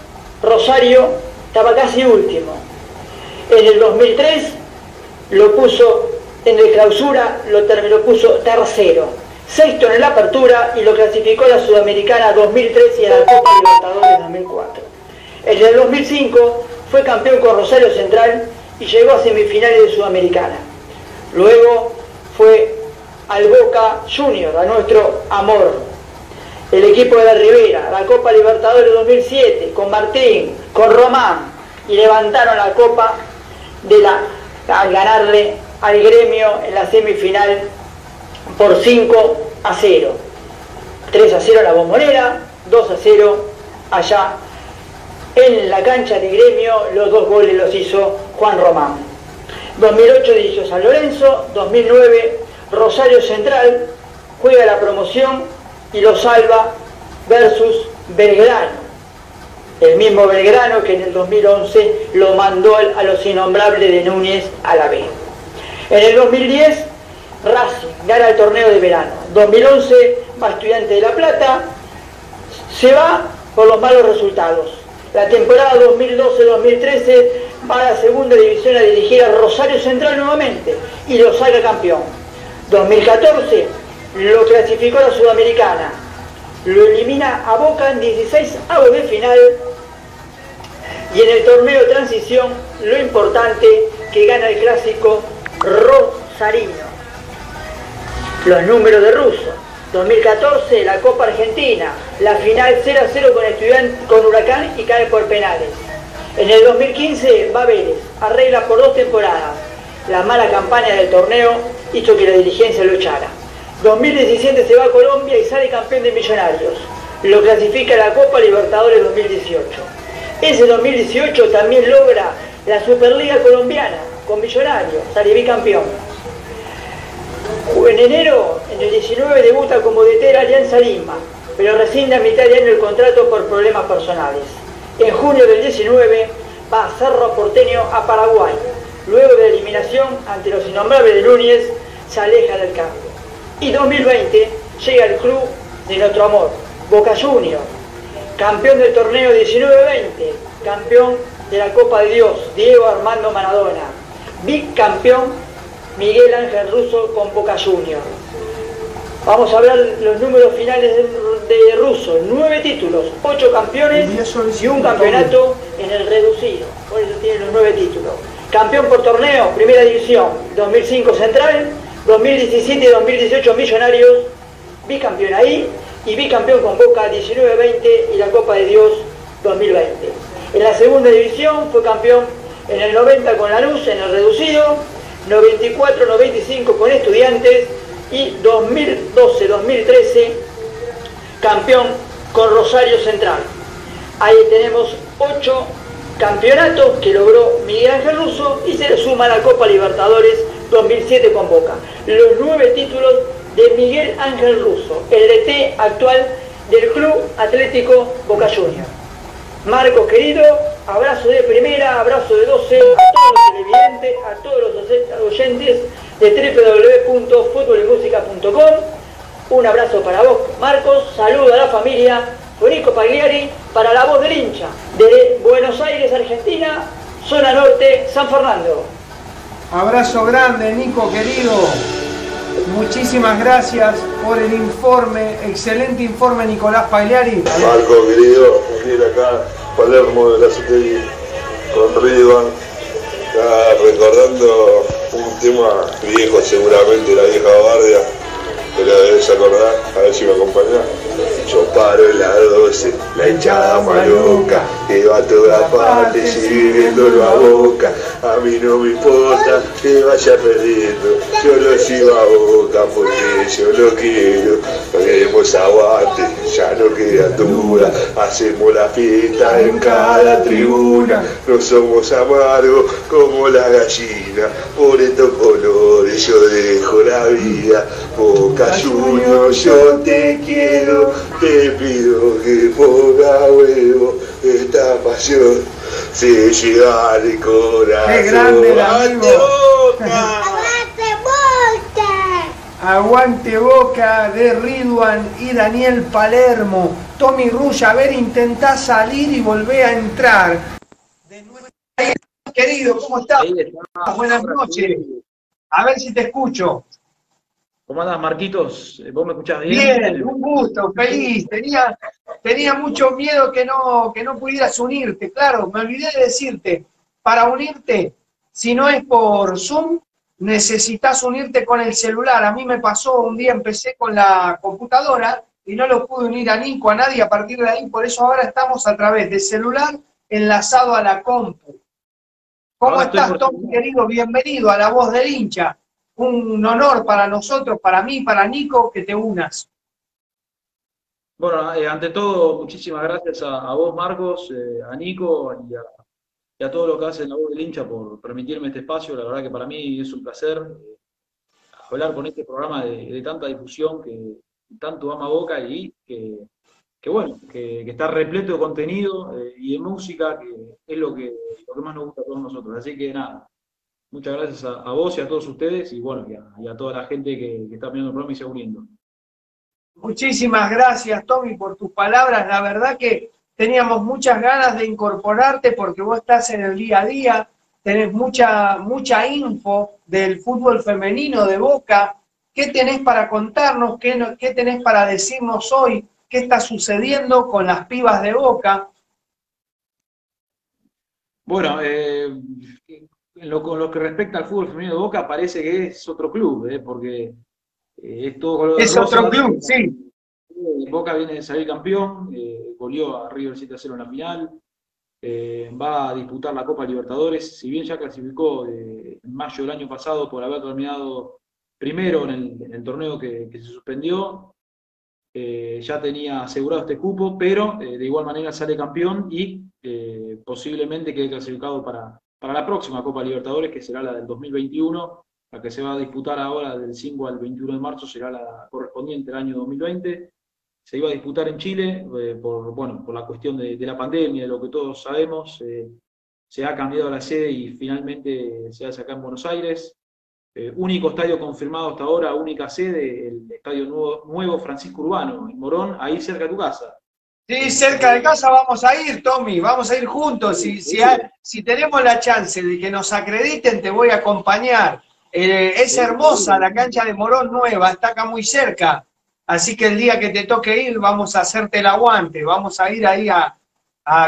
Rosario estaba casi último. En el 2003 lo puso en el clausura lo, lo puso tercero, sexto en la apertura y lo clasificó a la Sudamericana 2003 y a la Copa Libertadores 2004. En el 2005 fue campeón con Rosario Central y llegó a semifinales de Sudamericana. Luego fue al Boca Junior, a nuestro amor. El equipo de la Rivera, la Copa Libertadores 2007, con Martín, con Román, y levantaron la Copa de la, al ganarle al gremio en la semifinal por 5 a 0. 3 a 0 la bombonera, 2 a 0 allá en la cancha de gremio, los dos goles los hizo Juan Román. 2008 dirigió San Lorenzo, 2009 Rosario Central juega la promoción y lo salva versus Belgrano. El mismo Belgrano que en el 2011 lo mandó a los innombrables de Núñez a la B. En el 2010 Racing gana el torneo de verano. 2011 va estudiante de La Plata, se va por los malos resultados. La temporada 2012-2013 va a la segunda división a dirigir a Rosario Central nuevamente y lo saca campeón. 2014 lo clasificó a la Sudamericana, lo elimina a Boca en 16 avos de final y en el torneo de transición lo importante que gana el clásico Rosarino. Los números de Russo. 2014 la Copa Argentina, la final 0 a 0 con, estudiante, con Huracán y cae por penales. En el 2015 va Vélez, arregla por dos temporadas. La mala campaña del torneo hizo que la dirigencia lo echara. 2017 se va a Colombia y sale campeón de Millonarios. Lo clasifica a la Copa Libertadores 2018. Ese 2018 también logra la Superliga Colombiana con Millonarios, sale bicampeón. En enero, en el 19, debuta como DT Alianza Lima, pero rescinde a mitad de año el contrato por problemas personales. En junio del 19 va a Cerro Porteño a Paraguay. Luego de la eliminación ante los innombrables de Núñez, se aleja del campo. Y 2020 llega el club de nuestro amor, Boca Junior, campeón del torneo 19-20, campeón de la Copa de Dios, Diego Armando Maradona, bicampeón Miguel Ángel Russo con Boca Junior. Vamos a hablar los números finales de, Russo, nueve títulos, ocho campeones y un campeonato en el reducido, por eso tiene los nueve títulos. Campeón por torneo, primera división, 2005 Central, 2017 y 2018 Millonarios, bicampeón ahí y bicampeón con Boca 19-20 y la Copa de Dios 2020. En la segunda división fue campeón en el 90 con la luz, en el reducido, 94-95 con estudiantes y 2012-2013 campeón con Rosario Central. Ahí tenemos 8 campeonatos que logró Miguel Ángel Russo y se le suma la Copa Libertadores 2007 con Boca. Los nueve títulos de Miguel Ángel Russo, el DT actual del Club Atlético Boca Juniors. Marcos querido, abrazo de primera, abrazo de 12 a todos los televidentes, a todos los oyentes de www.futbolymusica.com. Un abrazo para vos, Marcos, saludo a la familia, Federico Pagliari, para la voz del hincha, de Buenos Aires, Argentina, zona norte, San Fernando. Abrazo grande, Nico querido. Muchísimas gracias por el informe, excelente informe Nicolás Pagliari. Marco, querido, venir acá, Palermo de la CTI, con Riva, recordando un tema viejo seguramente, la vieja guardia, pero debes acordar, a ver si me acompañás. Yo paro en la 12, la hinchada maluca, que va a toda parte, sigue viéndolo a boca. A mí no me importa que vaya perdiendo, yo lo sigo a boca porque yo lo quiero. Queremos aguante, ya no queda duda, hacemos la fiesta en cada tribuna. No somos amargos como la gallina, por estos colores yo dejo la vida. Boca Junior, yo te quiero te pido que ponga huevo esta pasión se llega al corazón. ¡Qué grande el ¡Aguante! Boca! Aguante Boca de Ridwan y Daniel Palermo. Tommy Rulla, a ver, intentá salir y volver a entrar. De nuevo, querido, ¿cómo estás? Buenas noches. A ver si te escucho. ¿Cómo andas, Marquitos? ¿Vos me escuchás bien? Bien, un gusto, feliz. Tenía, tenía mucho miedo que no, que no pudieras unirte. Claro, me olvidé de decirte, para unirte, si no es por Zoom, necesitas unirte con el celular. A mí me pasó, un día empecé con la computadora y no lo pude unir a Nico, a nadie a partir de ahí, por eso ahora estamos a través de celular enlazado a la compu. ¿Cómo estás, Tom, querido? Bienvenido a La Voz del Hincha. Un honor para nosotros, para mí, para Nico, que te unas. Bueno, eh, ante todo, muchísimas gracias a, vos, Marcos, eh, a Nico y a, y a todo lo que hace La Voz del Hincha por permitirme este espacio. La verdad que para mí es un placer eh, hablar con este programa de tanta difusión que, tanto ama Boca y que, bueno, que, está repleto de contenido y de música, que es lo que más nos gusta a todos nosotros. Así que nada, muchas gracias a, vos y a todos ustedes y bueno, y a, toda la gente que, está viendo el programa y se uniendo. Muchísimas gracias, Tommy, por tus palabras. La verdad que teníamos muchas ganas de incorporarte porque vos estás en el día a día, tenés mucha, mucha info del fútbol femenino de Boca, ¿Qué tenés para contarnos? ¿Qué, ¿Qué, tenés para decirnos hoy? ¿Qué está sucediendo con las pibas de Boca? Bueno, eh, lo, con lo que respecta al fútbol femenino de Boca parece que es otro club, eh, porque eh, es todo... Es otro club, sí. Boca viene de salir campeón, goleó a River 7 a 0 en la final, va a disputar la Copa Libertadores, si bien ya clasificó en mayo del año pasado por haber terminado primero en el, torneo que, se suspendió, eh, ya tenía asegurado este cupo, pero eh, de igual manera sale campeón y eh, posiblemente quede clasificado para, para la próxima Copa Libertadores, que será la del 2021, la que se va a disputar ahora del 5 al 21 de marzo, será la correspondiente al año 2020. Se iba a disputar en Chile por, bueno, por la cuestión de, la pandemia, de lo que todos sabemos. se ha cambiado la sede y finalmente se hace acá en Buenos Aires. Eh, único estadio confirmado hasta ahora, única sede, el Estadio Nuevo, Francisco Urbano, en Morón, ahí cerca de tu casa. Sí, cerca de casa vamos a ir, Tommy, vamos a ir juntos. Si, si, tenemos la chance de que nos acrediten, te voy a acompañar. Eh, es hermosa la cancha de Morón nueva, está acá muy cerca. Así que el día que te toque ir, vamos a hacerte el aguante, vamos a ir ahí a,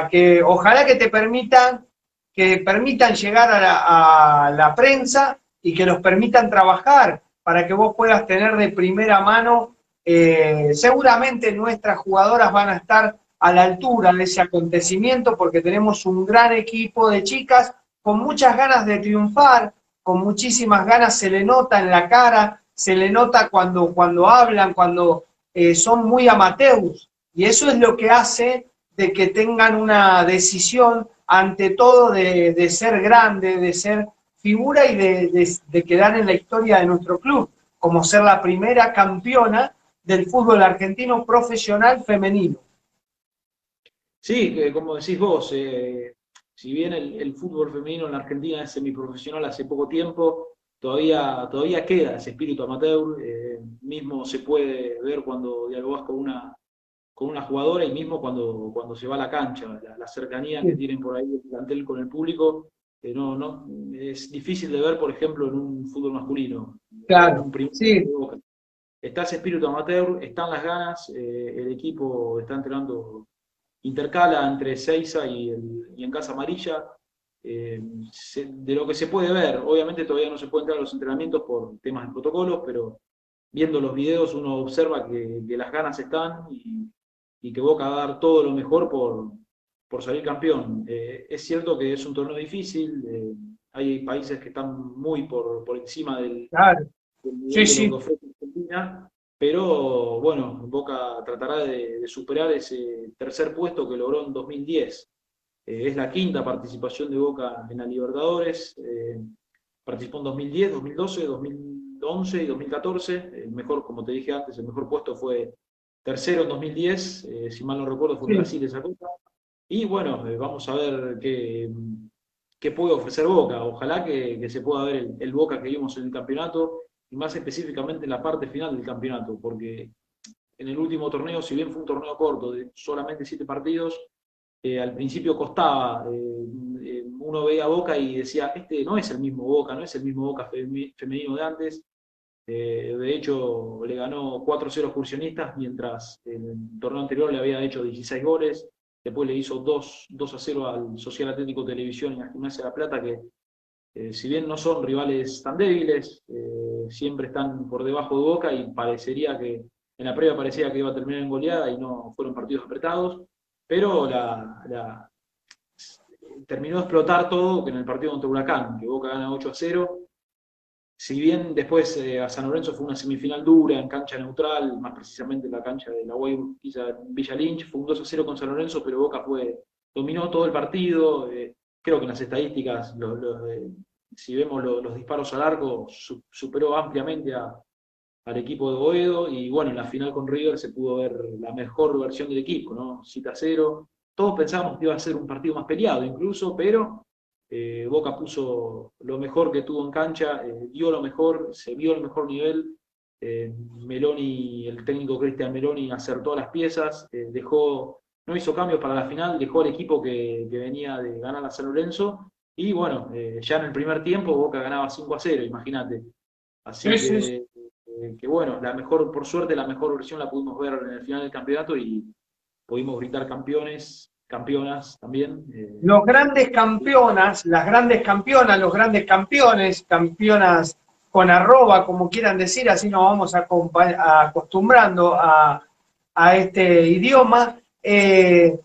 que, ojalá que te permitan, que permitan llegar a la prensa y que nos permitan trabajar para que vos puedas tener de primera mano, eh, seguramente nuestras jugadoras van a estar a la altura de ese acontecimiento porque tenemos un gran equipo de chicas con muchas ganas de triunfar, con muchísimas ganas, se le nota en la cara, se le nota cuando, cuando hablan, cuando eh, son muy amateurs. Y eso es lo que hace de que tengan una decisión ante todo de, de ser grande, de ser figura y de, quedar en la historia de nuestro club, como ser la primera campeona del fútbol argentino profesional femenino. Sí, como decís vos, eh, si bien el, fútbol femenino en la Argentina es semiprofesional hace poco tiempo, todavía, todavía queda ese espíritu amateur, eh, mismo se puede ver cuando dialogas con una, con una jugadora y mismo cuando, cuando se va a la cancha, la, cercanía que tienen por ahí el plantel con el público, no, no, es difícil de ver, por ejemplo, en un fútbol masculino. Claro, sí. Está ese espíritu amateur, están las ganas, eh, el equipo está entrenando, intercala entre Seiza y, en Casa Amarilla. Eh, de lo que se puede ver, obviamente todavía no se puede entrar a los entrenamientos por temas de protocolos, pero viendo los videos uno observa que, las ganas están y, y que Boca va a dar todo lo mejor por, por salir campeón. Eh, es cierto que es un torneo difícil, hay países que están muy por, por encima del. Sí, sí. Argentina, pero bueno, Boca tratará de, superar ese tercer puesto que logró en 2010. Eh, es la quinta participación de Boca en la Libertadores. participó en 2010, 2012, 2011 y 2014. El mejor, como te dije antes, el mejor puesto fue tercero en 2010. si mal no recuerdo, fue Brasil esa cosa. Y bueno, eh, vamos a ver qué, qué, puede ofrecer Boca. Ojalá que, se pueda ver el, Boca que vimos en el campeonato y más específicamente en la parte final del campeonato, porque en el último torneo, si bien fue un torneo corto de solamente siete partidos, eh, al principio costaba eh, uno veía Boca y decía, este no es el mismo Boca, no es el mismo Boca femenino de antes. Eh, de hecho, le ganó 4-0 a Excursionistas, mientras en el torneo anterior le había hecho 16 goles. Después le hizo 2, 2 a 0 al Social Atlético Televisión y a Gimnasia de la Plata, que eh, si bien no son rivales tan débiles, eh, siempre están por debajo de Boca y parecería que en la previa parecía que iba a terminar en goleada y no fueron partidos apretados, pero terminó de explotar todo en el partido contra Huracán, que Boca gana 8 a 0. Si bien después eh, a San Lorenzo fue una semifinal dura en cancha neutral, más precisamente en la cancha de la Villa Lynch, fue un 2 a 0 con San Lorenzo, pero Boca fue, dominó todo el partido. creo que en las estadísticas si vemos los disparos al arco, superó ampliamente al equipo de Boedo y bueno, en la final con River se pudo ver la mejor versión del equipo, ¿no? Cita cero. Todos pensábamos que iba a ser un partido más peleado incluso, pero eh, Boca puso lo mejor que tuvo en cancha, eh, dio lo mejor, se vio el mejor nivel. Eh, Meloni, el técnico Cristian Meloni acertó las piezas, dejó, no hizo cambios para la final, dejó al equipo que, que venía de ganar a San Lorenzo y bueno, eh, ya en el primer tiempo Boca ganaba 5 a 0, imagínate. Así eh, que, bueno, la mejor, por suerte, la mejor versión la pudimos ver en el final del campeonato y pudimos gritar campeones, campeonas también. Eh. Los grandes campeonas, las grandes campeonas, los grandes campeones, campeonas con arroba, como quieran decir, así nos vamos acostumbrando a, este idioma,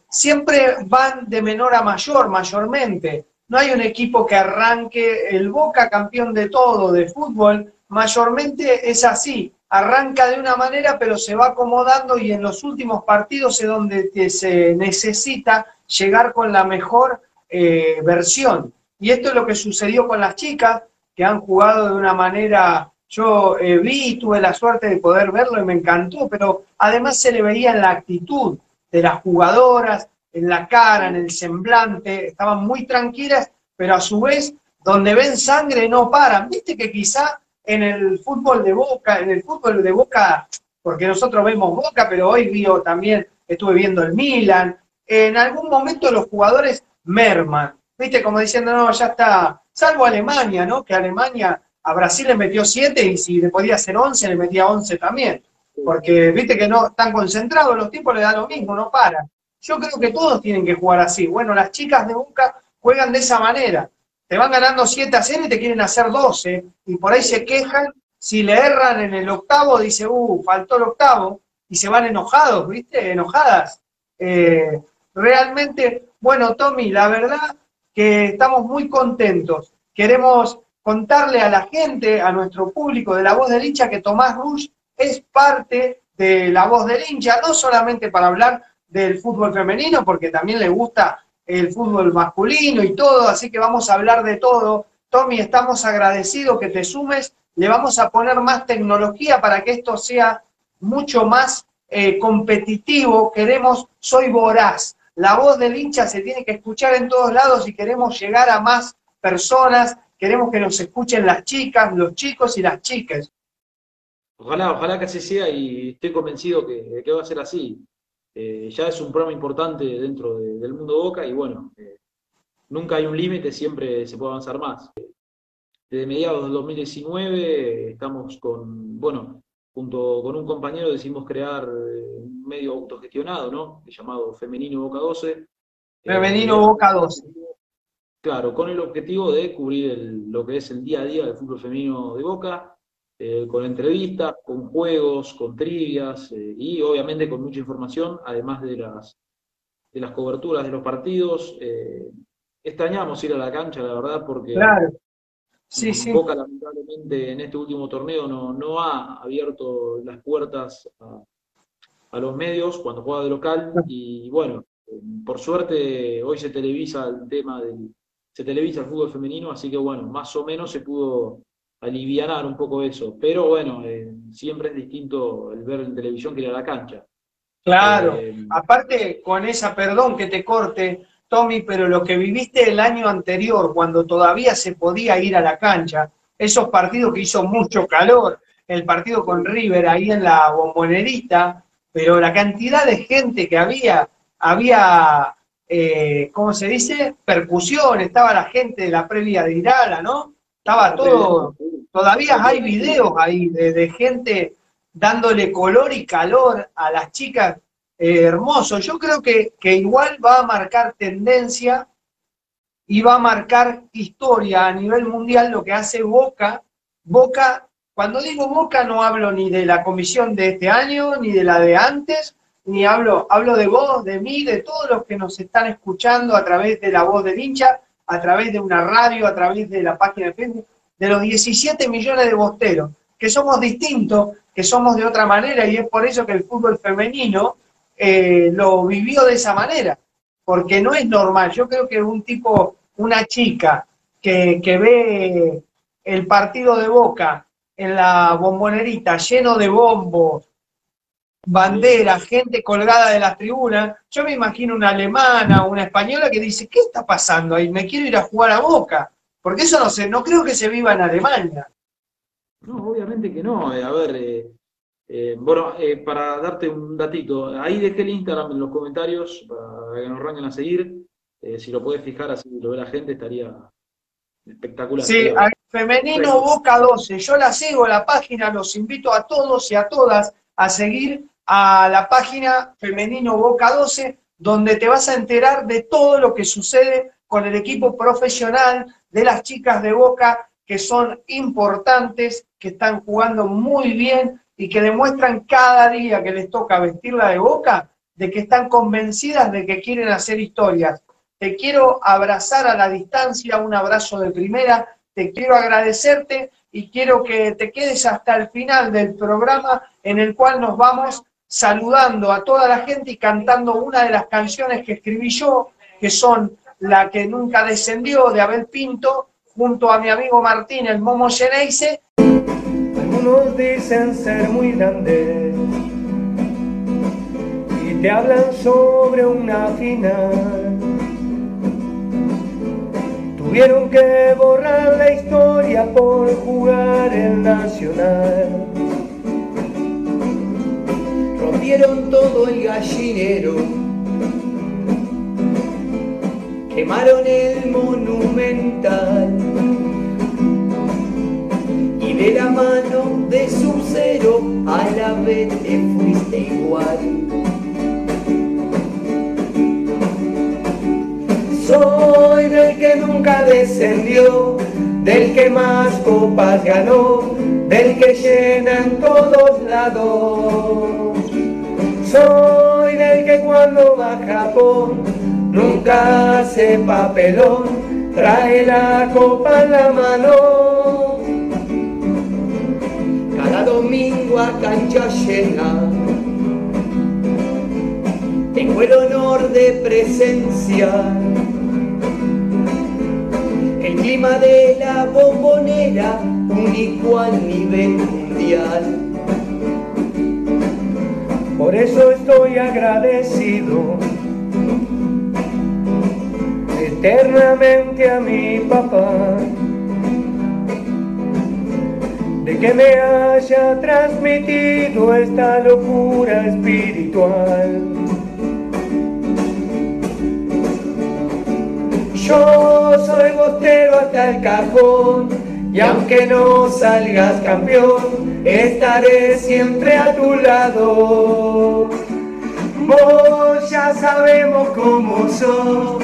siempre van de menor a mayor, mayormente. No hay un equipo que arranque el Boca campeón de todo, de fútbol, mayormente es así, arranca de una manera pero se va acomodando y en los últimos partidos es donde se necesita llegar con la mejor eh, versión. Y esto es lo que sucedió con las chicas, que han jugado de una manera, yo eh, vi, tuve la suerte de poder verlo y me encantó, pero además se le veía en la actitud de las jugadoras, en la cara, en el semblante, estaban muy tranquilas, pero a su vez, donde ven sangre no paran. Viste que quizá en el fútbol de Boca, en el fútbol de Boca, porque nosotros vemos Boca, pero hoy vio también, estuve viendo el Milan, en algún momento los jugadores merman, viste, como diciendo, no, ya está, salvo Alemania, ¿no? Que Alemania a Brasil le metió 7 y si le podía hacer 11, le metía 11 también. Porque viste que no están concentrados, los tipos le da lo mismo, no paran. Yo creo que todos tienen que jugar así. Bueno, las chicas de Boca juegan de esa manera. Te van ganando 7 a 0 y te quieren hacer 12. Y por ahí se quejan. Si le erran en el octavo, dice, uh, faltó el octavo. Y se van enojados, ¿viste? Enojadas. Eh, realmente, bueno, Tommy, la verdad que estamos muy contentos. Queremos contarle a la gente, a nuestro público de La Voz del Hincha, que Tomás Rush es parte de La Voz del Hincha, no solamente para hablar del fútbol femenino, porque también le gusta el fútbol masculino y todo, así que vamos a hablar de todo. Tommy, estamos agradecidos que te sumes, le vamos a poner más tecnología para que esto sea mucho más eh, competitivo. Queremos, soy voraz, la voz del hincha se tiene que escuchar en todos lados y queremos llegar a más personas, queremos que nos escuchen las chicas, los chicos y las chicas. Ojalá, ojalá que así sea y estoy convencido que, que va a ser así. Eh, ya es un programa importante dentro del mundo Boca y bueno, eh, nunca hay un límite, siempre se puede avanzar más. Desde mediados del 2019 estamos con, bueno, junto con un compañero decidimos crear eh, un medio autogestionado, ¿no? Llamado Femenino Boca 12. Femenino Boca 12. Claro, con el objetivo de cubrir lo que es el día a día del fútbol femenino de Boca, eh, con entrevistas, con juegos, con trivias eh, y obviamente con mucha información, además de las, de las coberturas de los partidos. Eh, extrañamos ir a la cancha, la verdad, porque claro. sí, sí. Boca lamentablemente en este último torneo no, no ha abierto las puertas a, a los medios cuando juega de local y bueno, por suerte hoy se televisa el tema del, se televisa el fútbol femenino, así que bueno, más o menos se pudo alivianar un poco eso. Pero bueno, eh, siempre es distinto el ver en televisión que ir a la cancha. Claro, eh, aparte con esa, perdón que te corte, Tommy, pero lo que viviste el año anterior, cuando todavía se podía ir a la cancha, esos partidos que hizo mucho calor, el partido con River ahí en la bombonerita, pero la cantidad de gente que había, había eh, ¿cómo se dice? Percusión, estaba la gente de la previa de Irala, ¿no? Estaba todo, todavía hay videos ahí de, de gente dándole color y calor a las chicas eh, hermoso. Yo creo que, que igual va a marcar tendencia y va a marcar historia a nivel mundial lo que hace Boca. Boca, cuando digo Boca no hablo ni de la comisión de este año, ni de la de antes, ni hablo, hablo de vos, de mí, de todos los que nos están escuchando a través de la voz del hincha, a través de una radio, a través de la página de Facebook, de los 17 millones de bosteros, que somos distintos, que somos de otra manera, y es por eso que el fútbol femenino eh, lo vivió de esa manera, porque no es normal. Yo creo que un tipo, una chica que, que ve el partido de Boca en la bombonerita lleno de bombos, banderas, gente colgada de las tribunas, yo me imagino una alemana una española que dice, ¿qué está pasando ahí? Me quiero ir a jugar a Boca, porque eso no sé, no creo que se viva en Alemania. No, obviamente que no. Eh, a ver, eh, eh, bueno, para darte un datito, ahí dejé el Instagram en los comentarios para que nos arranquen a seguir. Si lo puedes fijar así lo ve la gente, estaría espectacular. Sí, al femenino Boca 12, yo la sigo, la página, los invito a todos y a todas a seguir a la página femenino Boca 12, donde te vas a enterar de todo lo que sucede con el equipo profesional de las chicas de Boca, que son importantes, que están jugando muy bien y que demuestran cada día que les toca vestirla de Boca, de que están convencidas de que quieren hacer historias. Te quiero abrazar a la distancia, un abrazo de primera, te quiero agradecerte y quiero que te quedes hasta el final del programa en el cual nos vamos saludando a toda la gente y cantando una de las canciones que escribí yo, que son La que nunca descendió de Abel Pinto, junto a mi amigo Martín, el Momo Geneise. Algunos dicen ser muy grandes y te hablan sobre una final. Tuvieron que borrar la historia por jugar el Nacional. rompieron todo el gallinero, quemaron el monumental y de la mano de su cero a la vez te fuiste igual. Soy del que nunca descendió, del que más copas ganó, del que llena en todos lados. Soy del que cuando va a nunca hace papelón, trae la copa en la mano. Cada domingo a cancha llena, tengo el honor de presenciar el clima de la bombonera, único a nivel mundial. Por eso estoy agradecido eternamente a mi papá de que me haya transmitido esta locura espiritual. Yo soy bostero hasta el cajón y aunque no salgas campeón, estaré siempre a tu lado. Vos ya sabemos cómo sos,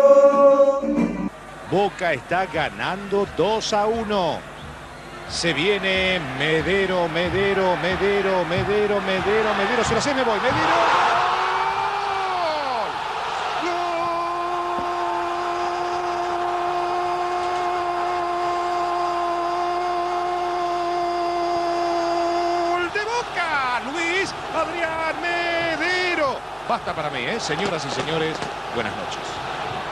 Boca está ganando 2 a 1. Se viene Medero, Medero, Medero, Medero, Medero, Medero. Se lo sé, me voy. Medero. Adrián Medero. Basta para mí, ¿eh? Señoras y señores, buenas noches.